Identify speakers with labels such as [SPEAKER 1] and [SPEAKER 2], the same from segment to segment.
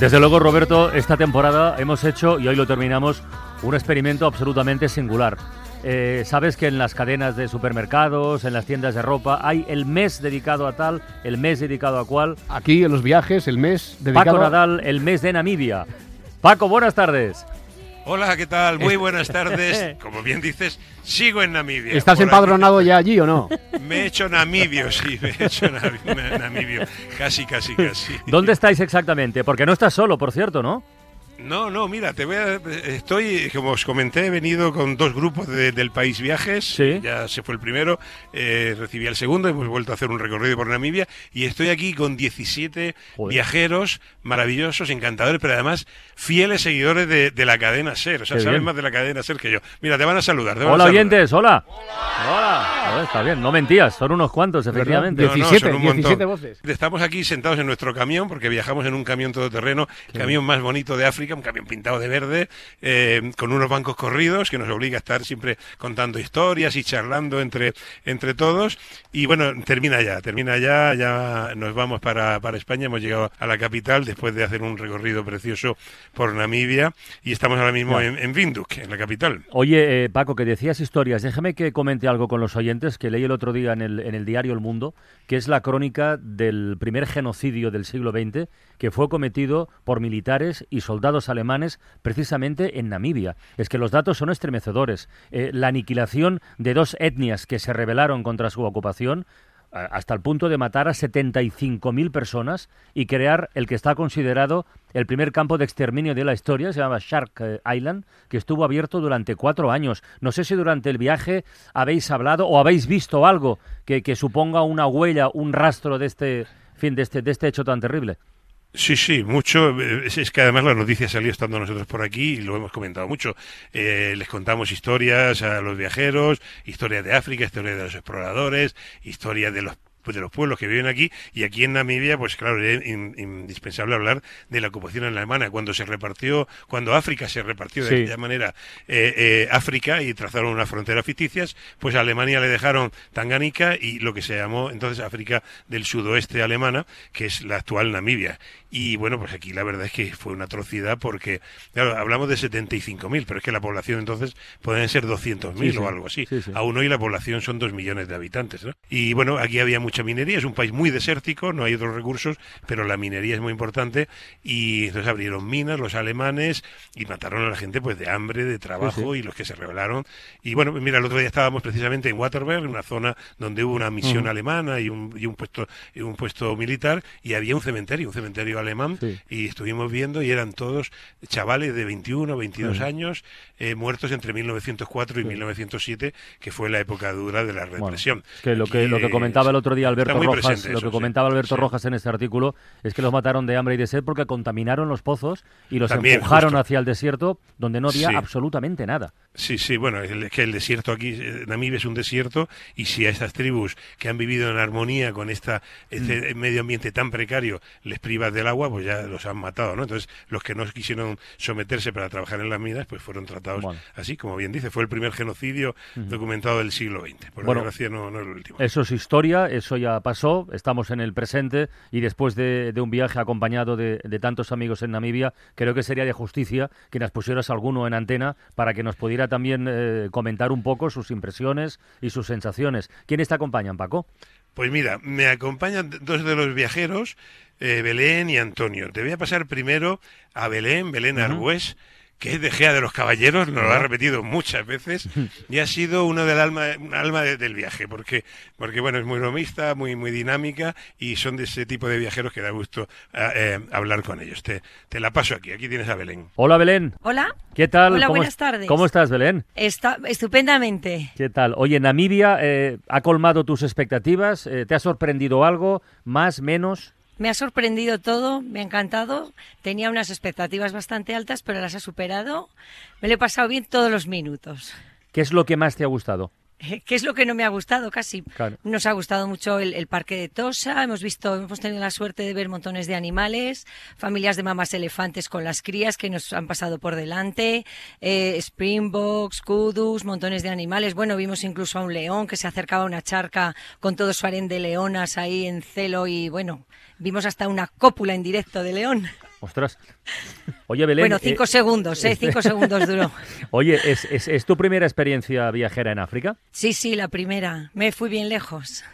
[SPEAKER 1] Desde luego, Roberto, esta temporada hemos hecho, y hoy lo terminamos, un experimento absolutamente singular. Eh, Sabes que en las cadenas de supermercados, en las tiendas de ropa, hay el mes dedicado a tal, el mes dedicado a cual.
[SPEAKER 2] Aquí en los viajes, el mes dedicado
[SPEAKER 1] Paco Nadal, el mes de Namibia. Paco, buenas tardes.
[SPEAKER 3] Hola, ¿qué tal? Muy buenas tardes. Como bien dices, sigo en Namibia.
[SPEAKER 2] ¿Estás empadronado ya allí o no?
[SPEAKER 3] Me he hecho namibio, sí, me he hecho na- na- namibio. Casi, casi, casi.
[SPEAKER 1] ¿Dónde estáis exactamente? Porque no estás solo, por cierto, ¿no?
[SPEAKER 3] No, no, mira, te voy a, estoy, como os comenté, he venido con dos grupos de- del país viajes.
[SPEAKER 1] Sí.
[SPEAKER 3] Ya se fue el primero, eh, recibí el segundo, hemos vuelto a hacer un recorrido por Namibia y estoy aquí con 17
[SPEAKER 1] Joder.
[SPEAKER 3] viajeros maravillosos, encantadores, pero además fieles seguidores de, de la cadena SER. O sea,
[SPEAKER 1] Qué
[SPEAKER 3] saben
[SPEAKER 1] bien.
[SPEAKER 3] más de la cadena SER que yo. Mira, te van a saludar. te van a
[SPEAKER 1] Hola,
[SPEAKER 3] saludar.
[SPEAKER 1] oyentes, hola. Hola. Joder, está bien, no mentías, son unos cuantos, efectivamente.
[SPEAKER 3] No, no,
[SPEAKER 2] 17,
[SPEAKER 3] son un montón.
[SPEAKER 2] 17 voces.
[SPEAKER 3] Estamos aquí sentados en nuestro camión, porque viajamos en un camión todoterreno, el camión más bonito de África, un camión pintado de verde, eh, con unos bancos corridos que nos obliga a estar siempre contando historias y charlando entre, entre todos. Y bueno, termina ya, termina ya, ya nos vamos para, para España, hemos llegado a la capital después de hacer un recorrido precioso por Namibia y estamos ahora mismo en, en Windhoek, en la capital.
[SPEAKER 1] Oye, eh, Paco, que decías historias, déjame que comente algo con los oyentes que leí el otro día en el, en el diario El Mundo, que es la crónica del primer genocidio del siglo XX que fue cometido por militares y soldados alemanes precisamente en Namibia. Es que los datos son estremecedores. Eh, la aniquilación de dos etnias que se rebelaron contra su ocupación hasta el punto de matar a 75.000 personas y crear el que está considerado el primer campo de exterminio de la historia, se llama Shark eh, Island, que estuvo abierto durante cuatro años. No sé si durante el viaje habéis hablado o habéis visto algo que, que suponga una huella, un rastro de este, fin, de este, de este hecho tan terrible.
[SPEAKER 3] Sí, sí, mucho. Es, es que además la noticia salió estando nosotros por aquí y lo hemos comentado mucho. Eh, les contamos historias a los viajeros, historias de África, historias de los exploradores, historias de los de los pueblos que viven aquí y aquí en Namibia pues claro es in- indispensable hablar de la ocupación alemana cuando se repartió cuando África se repartió de
[SPEAKER 1] Sí.
[SPEAKER 3] aquella manera eh, eh, África y trazaron unas fronteras ficticias pues a Alemania le dejaron Tanganica y lo que se llamó entonces África del sudoeste alemana que es la actual Namibia y bueno pues aquí la verdad es que fue una atrocidad porque claro hablamos de 75.000 pero es que la población entonces pueden ser 200.000
[SPEAKER 1] Sí, sí.
[SPEAKER 3] o algo así.
[SPEAKER 1] Sí,
[SPEAKER 3] aún hoy la población son dos millones de habitantes ¿no? y bueno aquí había mucha minería es un país muy desértico no hay otros recursos pero la minería es muy importante y entonces abrieron minas los alemanes y mataron a la gente pues de hambre de trabajo y los que se rebelaron. Y bueno mira el otro día estábamos precisamente en Waterberg una zona donde hubo una misión alemana y un, y un puesto y un puesto militar y había un cementerio un cementerio alemán
[SPEAKER 1] Sí.
[SPEAKER 3] y estuvimos viendo y eran todos chavales de 21 22
[SPEAKER 1] Ujú.
[SPEAKER 3] años eh, muertos entre 1904 y 1907 que fue la época dura de la represión
[SPEAKER 1] es que lo que, lo que comentaba el otro día Alberto Rojas, lo que
[SPEAKER 3] sí.
[SPEAKER 1] comentaba Alberto
[SPEAKER 3] Sí.
[SPEAKER 1] Rojas en este artículo es que los mataron de hambre y de sed porque contaminaron los pozos y los
[SPEAKER 3] También,
[SPEAKER 1] empujaron
[SPEAKER 3] justo.
[SPEAKER 1] hacia el desierto donde no había
[SPEAKER 3] Sí.
[SPEAKER 1] absolutamente nada.
[SPEAKER 3] Sí, sí, bueno, es que el desierto aquí, eh, Namibia es un desierto, y si a estas tribus que han vivido en armonía con esta, este
[SPEAKER 1] Mm.
[SPEAKER 3] medio ambiente tan precario les privas del agua, pues ya los han matado, ¿no? Entonces, los que no quisieron someterse para trabajar en las minas, pues fueron tratados
[SPEAKER 1] Bueno.
[SPEAKER 3] así, como bien dice, fue el primer genocidio documentado del siglo XX. Por
[SPEAKER 1] Bueno,
[SPEAKER 3] desgracia, no, no es el último.
[SPEAKER 1] Eso es historia, eso ya pasó, estamos en el presente y después de, de un viaje acompañado de, de tantos amigos en Namibia, creo que sería de justicia que nos pusieras alguno en antena para que nos pudiera también eh, comentar un poco sus impresiones y sus sensaciones. ¿Quiénes te acompañan, Paco?
[SPEAKER 3] Pues mira, me acompañan dos de los viajeros, eh, Belén y Antonio. Te voy a pasar primero a Belén, Belén Argüés, que es de Gea de los Caballeros, nos lo ha repetido muchas veces, y ha sido uno del alma, un alma de- del viaje, porque, porque bueno, es muy bromista, muy, muy dinámica, y son de ese tipo de viajeros que da gusto ah, eh, hablar con ellos. Te, te la paso aquí, aquí tienes a Belén.
[SPEAKER 1] Hola, Belén.
[SPEAKER 4] Hola.
[SPEAKER 1] ¿Qué tal?
[SPEAKER 4] Hola,
[SPEAKER 1] ¿Cómo
[SPEAKER 4] buenas
[SPEAKER 1] es-
[SPEAKER 4] tardes.
[SPEAKER 1] ¿Cómo estás, Belén?
[SPEAKER 4] Está estupendamente.
[SPEAKER 1] ¿Qué tal? Oye, Namibia eh, ha colmado tus expectativas, eh, ¿te ha sorprendido algo? ¿Más, menos?
[SPEAKER 4] Me ha sorprendido todo, me ha encantado. Tenía unas expectativas bastante altas, pero las ha superado. Me lo he pasado bien todos los minutos.
[SPEAKER 1] ¿Qué es lo que más te ha gustado?
[SPEAKER 4] ¿Qué es lo que no me ha gustado casi?
[SPEAKER 1] Claro.
[SPEAKER 4] Nos ha gustado mucho el, el parque de Tosa, hemos visto, hemos tenido la suerte de ver montones de animales, familias de mamás elefantes con las crías que nos han pasado por delante, eh, springboks, kudus, montones de animales. Bueno, vimos incluso a un león que se acercaba a una charca con todo su harén de leonas ahí en celo y bueno, vimos hasta una cópula en directo de león.
[SPEAKER 1] Ostras. Oye, Belén.
[SPEAKER 4] bueno, cinco
[SPEAKER 1] eh,
[SPEAKER 4] segundos, ¿eh? Cinco segundos duró.
[SPEAKER 1] Oye, ¿es, es, es tu primera experiencia viajera en África?
[SPEAKER 4] Sí, sí, la primera. Me fui bien lejos.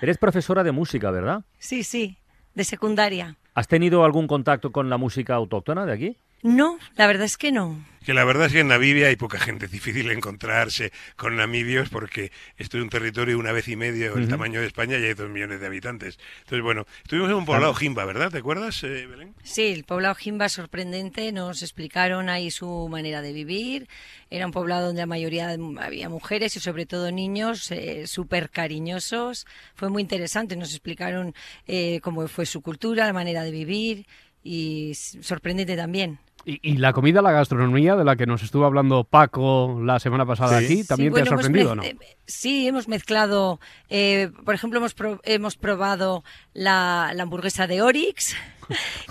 [SPEAKER 1] Eres profesora de música, ¿verdad?
[SPEAKER 4] Sí, sí, de secundaria.
[SPEAKER 1] ¿Has tenido algún contacto con la música autóctona de aquí?
[SPEAKER 4] No, la verdad es que no.
[SPEAKER 3] Que la verdad es que en Namibia hay poca gente, es difícil encontrarse con namibios porque esto es un territorio una vez y medio el
[SPEAKER 1] Ujú.
[SPEAKER 3] tamaño de España y hay dos millones de habitantes. Entonces, bueno, estuvimos en un poblado Jimba, ¿verdad? ¿Te acuerdas, eh, Belén?
[SPEAKER 4] Sí, el poblado Jimba sorprendente, nos explicaron ahí su manera de vivir. Era un poblado donde la mayoría había mujeres y sobre todo niños eh, súper cariñosos. Fue muy interesante, nos explicaron eh, cómo fue su cultura, la manera de vivir y sorprendente también.
[SPEAKER 2] Y, y la comida, la gastronomía de la que nos estuvo hablando Paco la semana pasada
[SPEAKER 3] Sí.
[SPEAKER 2] aquí, también
[SPEAKER 4] Sí,
[SPEAKER 2] te
[SPEAKER 4] bueno,
[SPEAKER 2] ha
[SPEAKER 4] hemos
[SPEAKER 2] sorprendido, ¿no?
[SPEAKER 4] eh, Sí, hemos mezclado, eh, por ejemplo, hemos, pro- hemos probado la, la hamburguesa de Orix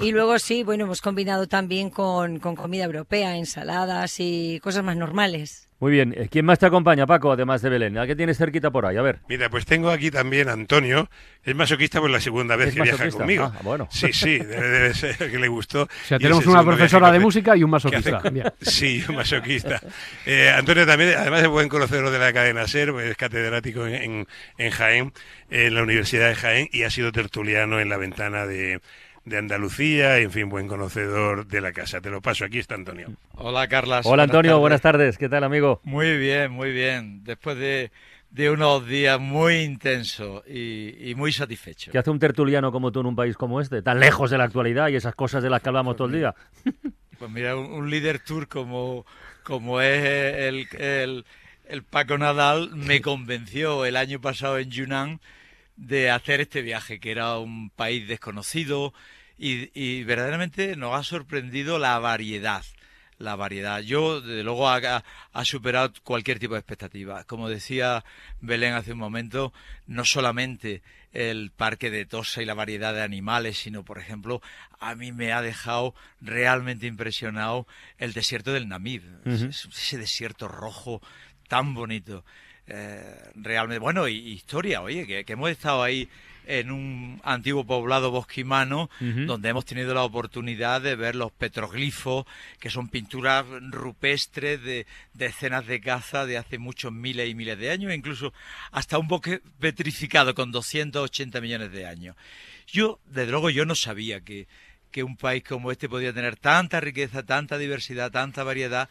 [SPEAKER 4] y luego sí, bueno, hemos combinado también con, con comida europea, ensaladas y cosas más normales.
[SPEAKER 1] Muy bien. Eh, ¿Quién más te acompaña, Paco, además de Belén? ¿A qué tienes cerquita por ahí? A ver.
[SPEAKER 3] Mira, pues tengo aquí también a Antonio, es masoquista por la segunda vez
[SPEAKER 1] ¿Es
[SPEAKER 3] que viaja conmigo.
[SPEAKER 1] Ah, bueno.
[SPEAKER 3] Sí, sí, debe, debe ser que le gustó.
[SPEAKER 2] O sea, tenemos
[SPEAKER 3] es
[SPEAKER 2] una profesora de música y un masoquista.
[SPEAKER 3] Sí, un masoquista. Eh, Antonio también, además de buen conocedor de la cadena SER, pues, es catedrático en, en, en Jaén, en la Universidad de Jaén, y ha sido tertuliano en la ventana de, de Andalucía, y, en fin, buen conocedor de la casa. Te lo paso, aquí está Antonio.
[SPEAKER 5] Hola, Carlas.
[SPEAKER 1] Hola, Antonio. Buenas tardes. ¿Qué tal, amigo?
[SPEAKER 5] Muy bien, muy bien. Después de, de unos días muy intensos y, y muy satisfechos.
[SPEAKER 1] ¿Qué hace un tertuliano como tú en un país como este? Tan lejos de la actualidad y esas cosas de las que hablamos todo el día.
[SPEAKER 5] Pues mira, un, un líder tour como, como es el, el, el Paco Nadal me convenció el año pasado en Yunnan de hacer este viaje, que era un país desconocido y, y verdaderamente nos ha sorprendido la variedad. La variedad. Yo, desde luego, ha, ha- superado cualquier tipo de expectativa. Como decía Belén hace un momento, no solamente el parque de Tosa y la variedad de animales, sino, por ejemplo, a mí me ha dejado realmente impresionado el desierto del Namib. Ese desierto rojo tan bonito. Eh, realmente, bueno, y, historia, oye, que, que hemos estado ahí en un antiguo poblado bosquimano
[SPEAKER 1] Ujú.
[SPEAKER 5] donde hemos tenido la oportunidad de ver los petroglifos, que son pinturas rupestres de, de escenas de caza de hace muchos miles y miles de años, incluso hasta un bosque petrificado con 280 millones de años. Yo, desde luego, yo no sabía que, que un país como este podía tener tanta riqueza, tanta diversidad, tanta variedad,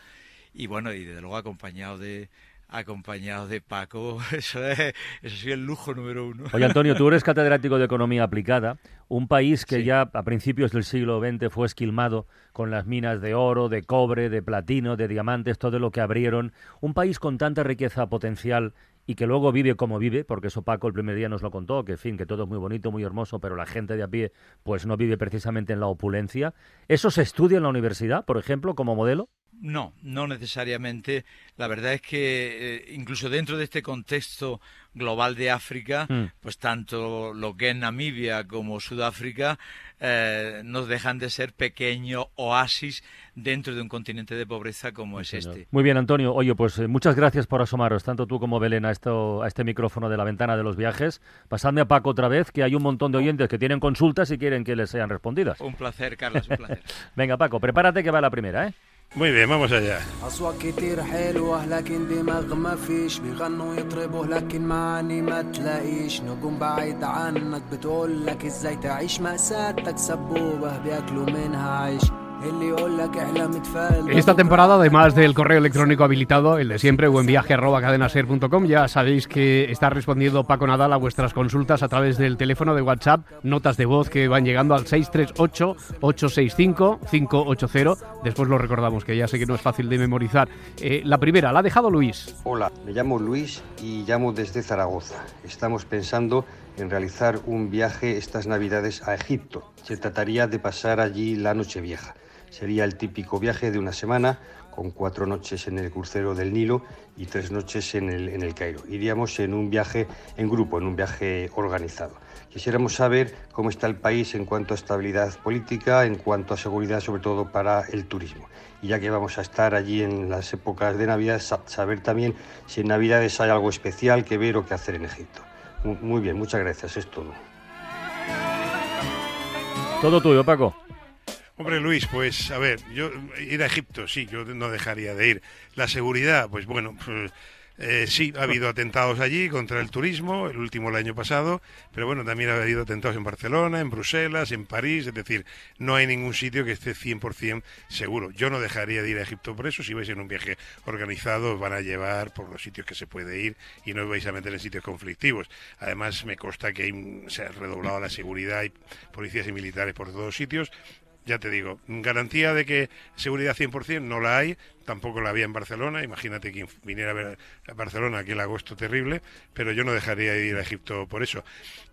[SPEAKER 5] y bueno, y desde luego acompañado de acompañado de Paco, eso es, eso sí es el lujo número uno.
[SPEAKER 1] Oye, Antonio, tú eres catedrático de Economía Aplicada, un país que
[SPEAKER 5] Sí.
[SPEAKER 1] ya a principios del siglo XX fue esquilmado con las minas de oro, de cobre, de platino, de diamantes, todo lo que abrieron. Un país con tanta riqueza potencial y que luego vive como vive, porque eso Paco el primer día nos lo contó, que en fin, que todo es muy bonito, muy hermoso, pero la gente de a pie pues no vive precisamente en la opulencia. ¿Eso se estudia en la universidad, por ejemplo, como modelo?
[SPEAKER 5] No, no necesariamente. La verdad es que eh, incluso dentro de este contexto global de África,
[SPEAKER 1] Mm.
[SPEAKER 5] pues tanto lo que es Namibia como Sudáfrica eh, nos dejan de ser pequeños oasis dentro de un continente de pobreza como es
[SPEAKER 1] Señor.
[SPEAKER 5] este.
[SPEAKER 1] Muy bien, Antonio. Oye, pues eh, muchas gracias por asomaros, tanto tú como Belén, a, esto, a este micrófono de la ventana de los viajes. Pasadme a Paco otra vez, que hay un montón de oyentes que tienen consultas y quieren que les sean respondidas.
[SPEAKER 5] Un placer, Carlos, un placer.
[SPEAKER 1] Venga, Paco, prepárate que va la primera, ¿eh?
[SPEAKER 3] Muy bien, vamos allá.
[SPEAKER 6] أصوات كتير حلوة لكن دماغ ما فيش. بيغنوا يطربوا لكن معاني ما تلاقيش. نجوم بعيد عنك بتقول لك إزاي تعيش؟ مأساتك سبوبة بياكلوا منها عيش.
[SPEAKER 2] Esta temporada, además del correo electrónico habilitado, el de siempre, buenviaje.cadenaser.com, ya sabéis que está respondiendo Paco Nadal a vuestras consultas a través del teléfono de WhatsApp, notas de voz que van llegando al 638-865-580. Después lo recordamos, que ya sé que no es fácil de memorizar. Eh, la primera, la ha dejado Luis.
[SPEAKER 7] Hola, me llamo Luis y llamo desde Zaragoza. Estamos pensando en realizar un viaje estas navidades a Egipto. Se trataría de pasar allí la noche vieja. Sería el típico viaje de una semana con cuatro noches en el crucero del Nilo y tres noches en el, en el Cairo. Iríamos en un viaje en grupo, en un viaje organizado. Quisiéramos saber cómo está el país en cuanto a estabilidad política, en cuanto a seguridad, sobre todo para el turismo. Y ya que vamos a estar allí en las épocas de Navidad, sa- saber también si en Navidades hay algo especial que ver o que hacer en Egipto. Mu- Muy bien, muchas gracias, es todo.
[SPEAKER 1] Todo tuyo, Paco.
[SPEAKER 3] Hombre, Luis, pues a ver, yo ir a Egipto, sí, yo no dejaría de ir. La seguridad, pues bueno, pues, eh, sí, ha habido atentados allí contra el turismo, el último el año pasado, pero bueno, también ha habido atentados en Barcelona, en Bruselas, en París, es decir, no hay ningún sitio que esté 100% seguro. Yo no dejaría de ir a Egipto por eso, si vais en un viaje organizado os van a llevar por los sitios que se puede ir y no os vais a meter en sitios conflictivos. Además, me consta que hay se ha redoblado la seguridad, hay policías y militares por todos sitios, ya te digo, garantía de que seguridad 100% no la hay, tampoco la había en Barcelona, imagínate quien viniera a ver a Barcelona aquel agosto terrible, pero yo no dejaría de ir a Egipto por eso.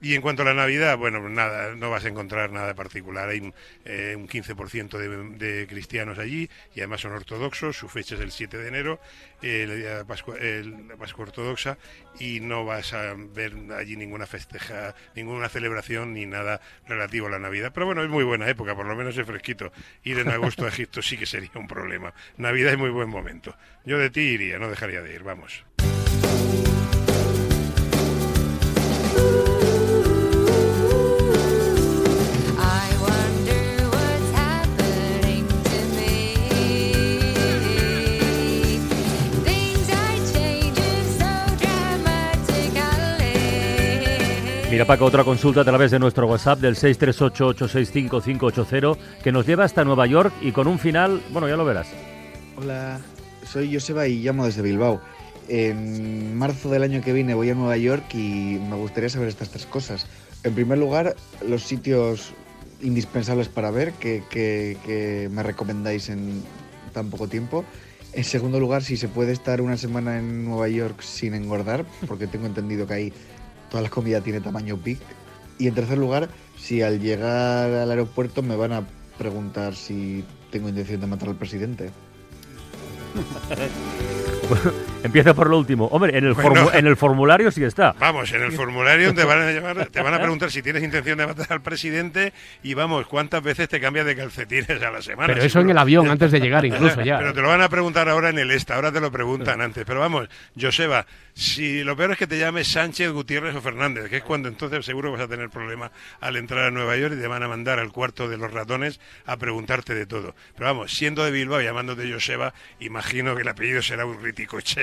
[SPEAKER 3] Y en cuanto a la Navidad, bueno, nada, no vas a encontrar nada particular, hay eh, un 15% de, de cristianos allí y además son ortodoxos, su fecha es el 7 de enero, eh, de Pascua, el- la Pascua ortodoxa, y no vas a ver allí ninguna festeja, ninguna celebración ni nada relativo a la Navidad. Pero bueno, es muy buena época, por lo menos es fresquito. Ir en agosto a Egipto sí que sería un problema. Navidad es muy buen momento. Yo de ti iría, no dejaría de ir, vamos.
[SPEAKER 1] Mira, Paco, otra consulta a través de nuestro WhatsApp del 638-865-580 que nos lleva hasta Nueva York y con un final, bueno, ya lo verás.
[SPEAKER 8] Hola, soy Joseba y llamo desde Bilbao. En marzo del año que viene voy a Nueva York y me gustaría saber estas tres cosas. En primer lugar, los sitios indispensables para ver que, que- me recomendáis en tan poco tiempo. En segundo lugar, si se puede estar una semana en Nueva York sin engordar, porque tengo entendido que ahí toda la comida tiene tamaño big. Y en tercer lugar, si al llegar al aeropuerto me van a preguntar si tengo intención de matar al presidente.
[SPEAKER 1] 哈哈哈不 Empieza por lo último. Hombre, en el,
[SPEAKER 3] Bueno.
[SPEAKER 1] formu- en el formulario sí está.
[SPEAKER 3] Vamos, en el formulario te van a llamar, te van a preguntar si tienes intención de matar al presidente y vamos, cuántas veces te cambias de calcetines a la semana.
[SPEAKER 2] Pero eso en el avión, antes de llegar incluso ya.
[SPEAKER 3] Pero te lo van a preguntar ahora en el esta, ahora te lo preguntan antes. Pero vamos, Joseba, si lo peor es que te llames Sánchez, Gutiérrez o Fernández, que es cuando entonces seguro vas a tener problema al entrar a Nueva York y te van a mandar al cuarto de los ratones a preguntarte de todo. Pero vamos, siendo de Bilbao y llamándote Joseba, imagino que el apellido será un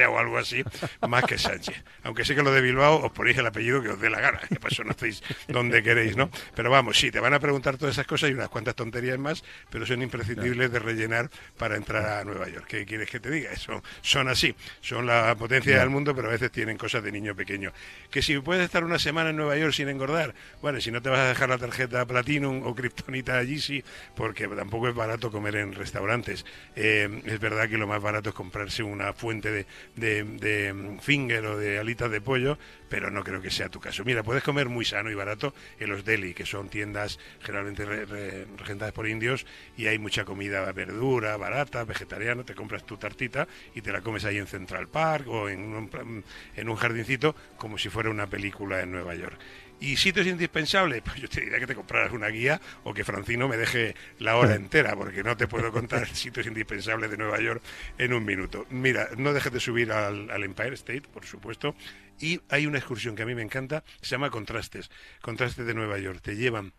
[SPEAKER 3] O algo así, más que Sánchez. Aunque sé que lo de Bilbao os ponéis el apellido que os dé la gana, que por eso no hacéis donde queréis, ¿no? Pero vamos, sí, te van a preguntar todas esas cosas y unas cuantas tonterías más, pero son imprescindibles de rellenar para entrar a Nueva York. ¿Qué quieres que te diga? Eso, son así, son la potencia del mundo, pero a veces tienen cosas de niño pequeño. Que si puedes estar una semana en Nueva York sin engordar, bueno, si no te vas a dejar la tarjeta Platinum o Kryptonita allí, sí, porque tampoco es barato comer en restaurantes. Eh, es verdad que lo más barato es comprarse una fuente de, de, de, mm, finger o de alitas de pollo, pero no creo que sea tu caso. Mira, puedes comer muy sano y barato en los deli, que son tiendas generalmente re- re- regentadas por indios y hay mucha comida, verdura, barata, vegetariana, te compras tu tartita y te la comes ahí en Central Park o en un, en un jardincito como si fuera una película en Nueva York. ¿Y sitios indispensables? Pues yo te diría que te compraras una guía o que Francino me deje la hora entera, porque no te puedo contar sitios indispensables de Nueva York en un minuto. Mira, no dejes de subir al, al Empire State, por supuesto, y hay una excursión que a mí me encanta, se llama Contrastes, Contrastes de Nueva York. Te llevan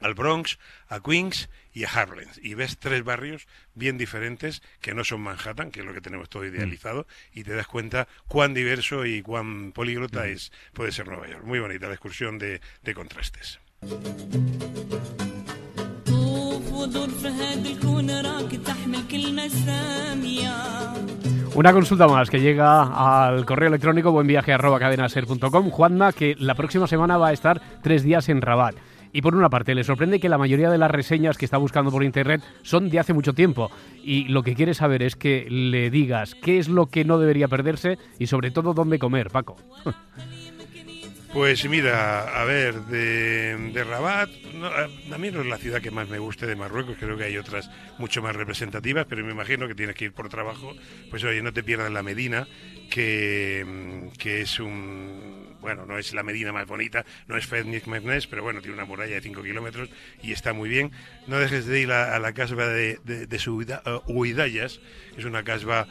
[SPEAKER 3] al Bronx, a Queens y a Harlem. Y ves tres barrios bien diferentes que no son Manhattan, que es lo que tenemos todo mm. idealizado, y te das cuenta cuán diverso y cuán políglota mm. es, puede ser Nueva York. Muy bonita la excursión de, de contrastes.
[SPEAKER 2] Una consulta más que llega al correo electrónico buenviaje.cadenaser.com. Juanma, que la próxima semana va a estar tres días en Rabat. Y por una parte, le sorprende que la mayoría de las reseñas que está buscando por internet son de hace mucho tiempo. Y lo que quiere saber es que le digas qué es lo que no debería perderse y sobre todo dónde comer, Paco.
[SPEAKER 3] Pues mira, a ver, de, Rabat, a, mí no es la ciudad que más me guste de Marruecos, creo que hay otras mucho más representativas, pero me imagino que tienes que ir por trabajo, pues oye, no te pierdas la Medina, que, que es un... Bueno, no es la Medina más bonita, no es Fednik Meknes, pero bueno, tiene una muralla de 5 kilómetros y está muy bien. No dejes de ir a, a la casba de, de, de Suida- eh, Huidayas, es una casba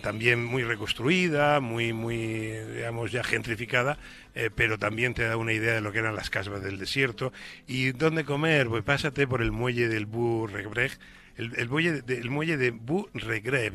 [SPEAKER 3] también muy reconstruida, muy, muy, digamos, ya gentrificada, eh, pero también te da una idea de lo que eran las casbas del desierto. ¿Y dónde comer? Pues pásate por el muelle del Bu Regreg. El, el muelle de, el muelle de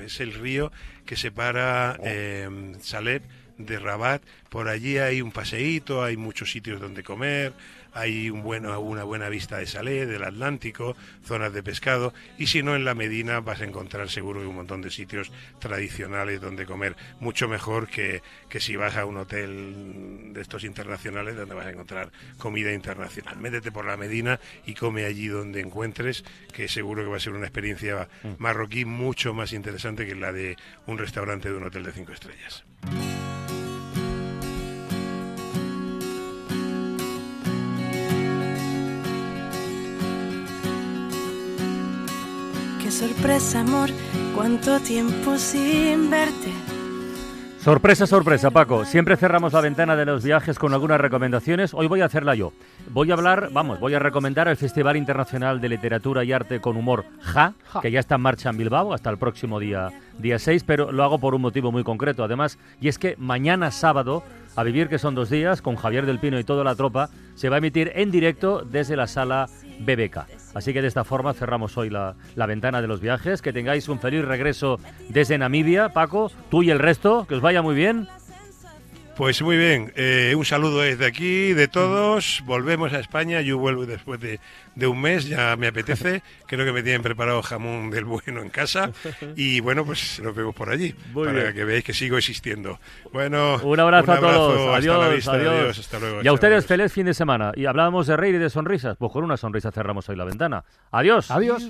[SPEAKER 3] es el río que separa eh, Saleb de Rabat. Por allí hay un paseíto, hay muchos sitios donde comer, hay un bueno, una buena vista de Salé, del Atlántico, zonas de pescado, y si no en la Medina vas a encontrar seguro un montón de sitios tradicionales donde comer, mucho mejor que, que si vas a un hotel de estos internacionales donde vas a encontrar comida internacional. Métete por la Medina y come allí donde encuentres, que seguro que va a ser una experiencia marroquí mucho más interesante que la de un restaurante de un hotel de cinco estrellas.
[SPEAKER 9] Qué sorpresa, amor, cuánto tiempo sin verte.
[SPEAKER 1] Sorpresa, sorpresa, Paco. Siempre cerramos la ventana de los viajes con algunas recomendaciones. Hoy voy a hacerla yo. Voy a hablar, vamos, voy a recomendar el Festival Internacional de Literatura y Arte con Humor JA, que ya está en marcha en Bilbao hasta el próximo día, día 6, pero lo hago por un motivo muy concreto, además, y es que mañana sábado, a vivir que son dos días, con Javier del Pino y toda la tropa, se va a emitir en directo desde la sala BBK. Así que de esta forma cerramos hoy la, la ventana de los viajes. Que tengáis un feliz regreso desde Namibia, Paco, tú y el resto, que os vaya muy bien.
[SPEAKER 3] Pues muy bien, eh, un saludo desde aquí de todos. Volvemos a España. Yo vuelvo después de, de un mes, ya me apetece. Creo que me tienen preparado jamón del bueno en casa. Y bueno, pues nos vemos por allí
[SPEAKER 1] Muy
[SPEAKER 3] para
[SPEAKER 1] bien.
[SPEAKER 3] que veáis que sigo existiendo. Bueno,
[SPEAKER 1] Un abrazo, a todos.
[SPEAKER 3] hasta
[SPEAKER 1] Adiós,
[SPEAKER 3] la vista,
[SPEAKER 1] adiós.
[SPEAKER 3] adiós, hasta luego.
[SPEAKER 1] y a ustedes
[SPEAKER 3] adiós.
[SPEAKER 1] feliz fin de semana. Y hablábamos de reír y de sonrisas. Pues con una sonrisa cerramos hoy la ventana. Adiós.
[SPEAKER 2] Adiós.